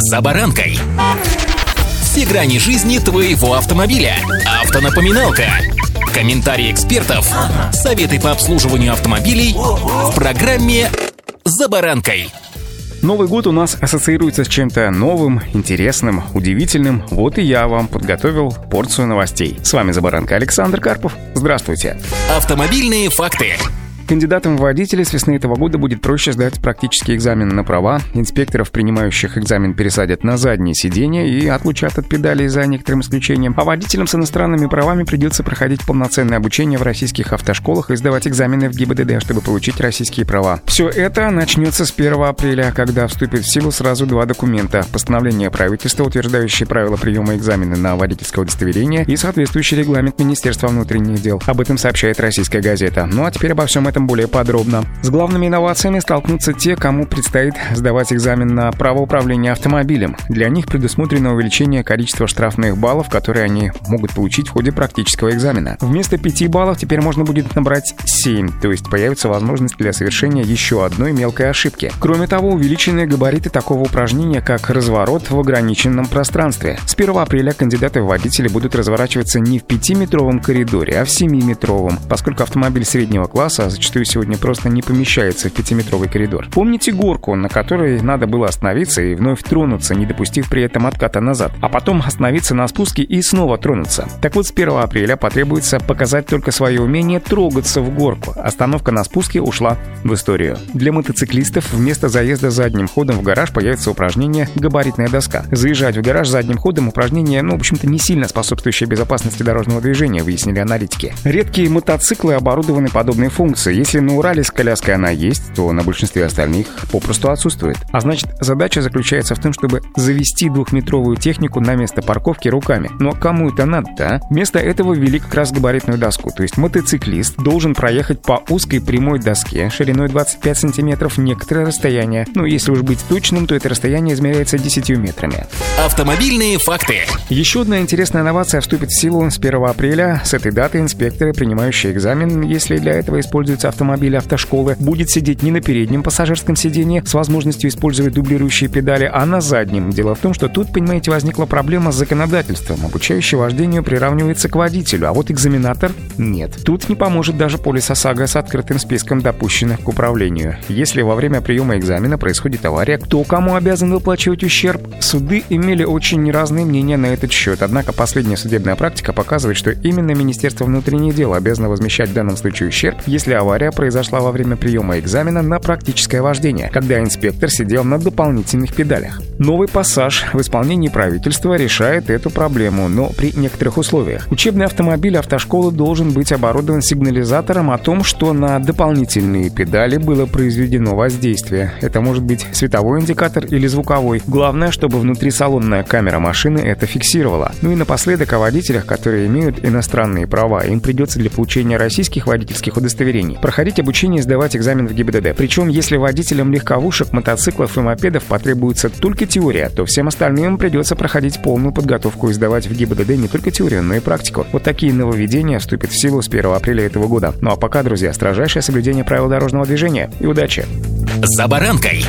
«За баранкой». Все грани жизни твоего автомобиля. Автонапоминалка. Комментарии экспертов. Советы по обслуживанию автомобилей в программе «За баранкой». Новый год у нас ассоциируется с чем-то новым, интересным, удивительным. Вот и я вам подготовил порцию новостей. С вами «За баранкой» Александр Карпов. Здравствуйте. Автомобильные факты. Кандидатам в водители с весны этого года будет проще сдать практический экзамен на права. Инспекторов, принимающих экзамен, пересадят на заднее сиденье и отлучат от педалей за некоторым исключением. А водителям с иностранными правами придется проходить полноценное обучение в российских автошколах и сдавать экзамены в ГИБДД, чтобы получить российские права. Все это начнется с 1 апреля, когда вступит в силу сразу два документа. Постановление правительства, утверждающее правила приема экзамена на водительское удостоверение и соответствующий регламент Министерства внутренних дел. Об этом сообщает российская газета. Ну а теперь обо всем этом этом более подробно. С главными инновациями столкнутся те, кому предстоит сдавать экзамен на право управления автомобилем. Для них предусмотрено увеличение количества штрафных баллов, которые они могут получить в ходе практического экзамена. Вместо 5 баллов теперь можно будет набрать 7, то есть появится возможность для совершения еще одной мелкой ошибки. Кроме того, увеличены габариты такого упражнения, как разворот в ограниченном пространстве. С 1 апреля кандидаты в водители будут разворачиваться не в 5-метровом коридоре, а в 7-метровом, поскольку автомобиль среднего класса зачастую сегодня просто не помещается в пятиметровый коридор. Помните горку, на которой надо было остановиться и вновь тронуться, не допустив при этом отката назад, а потом остановиться на спуске и снова тронуться? Так вот, с 1 апреля потребуется показать только свое умение трогаться в горку. Остановка на спуске ушла в историю. Для мотоциклистов вместо заезда задним ходом в гараж появится упражнение «габаритная доска». Заезжать в гараж задним ходом упражнение, ну, в общем-то, не сильно способствующее безопасности дорожного движения, выяснили аналитики. Редкие мотоциклы оборудованы подобной функцией. Если на Урале с коляской она есть, то на большинстве остальных попросту отсутствует. А значит, задача заключается в том, чтобы завести двухметровую технику на место парковки руками. Но кому это надо-то, а? Вместо этого ввели как раз габаритную доску. То есть мотоциклист должен проехать по узкой прямой доске шириной 25 сантиметров некоторое расстояние. Ну, если уж быть точным, то это расстояние измеряется 10 метрами. Автомобильные факты. Еще одна интересная инновация вступит в силу с 1 апреля. С этой даты инспекторы, принимающие экзамен, если для этого используется автомобиль автошколы будет сидеть не на переднем пассажирском сиденье с возможностью использовать дублирующие педали, а на заднем. Дело в том, что тут, понимаете, возникла проблема с законодательством. Обучающий вождению приравнивается к водителю, а вот экзаменатор — нет. Тут не поможет даже полис ОСАГО с открытым списком допущенных к управлению. Если во время приема экзамена происходит авария, кто кому обязан выплачивать ущерб? Суды имели очень разные мнения на этот счет, однако последняя судебная практика показывает, что именно Министерство внутренних дел обязано возмещать в данном случае ущерб, если авария авария произошла во время приема экзамена на практическое вождение, когда инспектор сидел на дополнительных педалях. Новый пассаж в исполнении правительства решает эту проблему, но при некоторых условиях. Учебный автомобиль автошколы должен быть оборудован сигнализатором о том, что на дополнительные педали было произведено воздействие. Это может быть световой индикатор или звуковой. Главное, чтобы внутрисалонная камера машины это фиксировала. Ну и напоследок о водителях, которые имеют иностранные права. Им придется для получения российских водительских удостоверений проходить обучение и сдавать экзамен в ГИБДД. Причем, если водителям легковушек, мотоциклов и мопедов потребуется только теория, то всем остальным придется проходить полную подготовку и сдавать в ГИБДД не только теорию, но и практику. Вот такие нововведения вступят в силу с 1 апреля этого года. Ну а пока, друзья, строжайшее соблюдение правил дорожного движения и удачи! «За баранкой»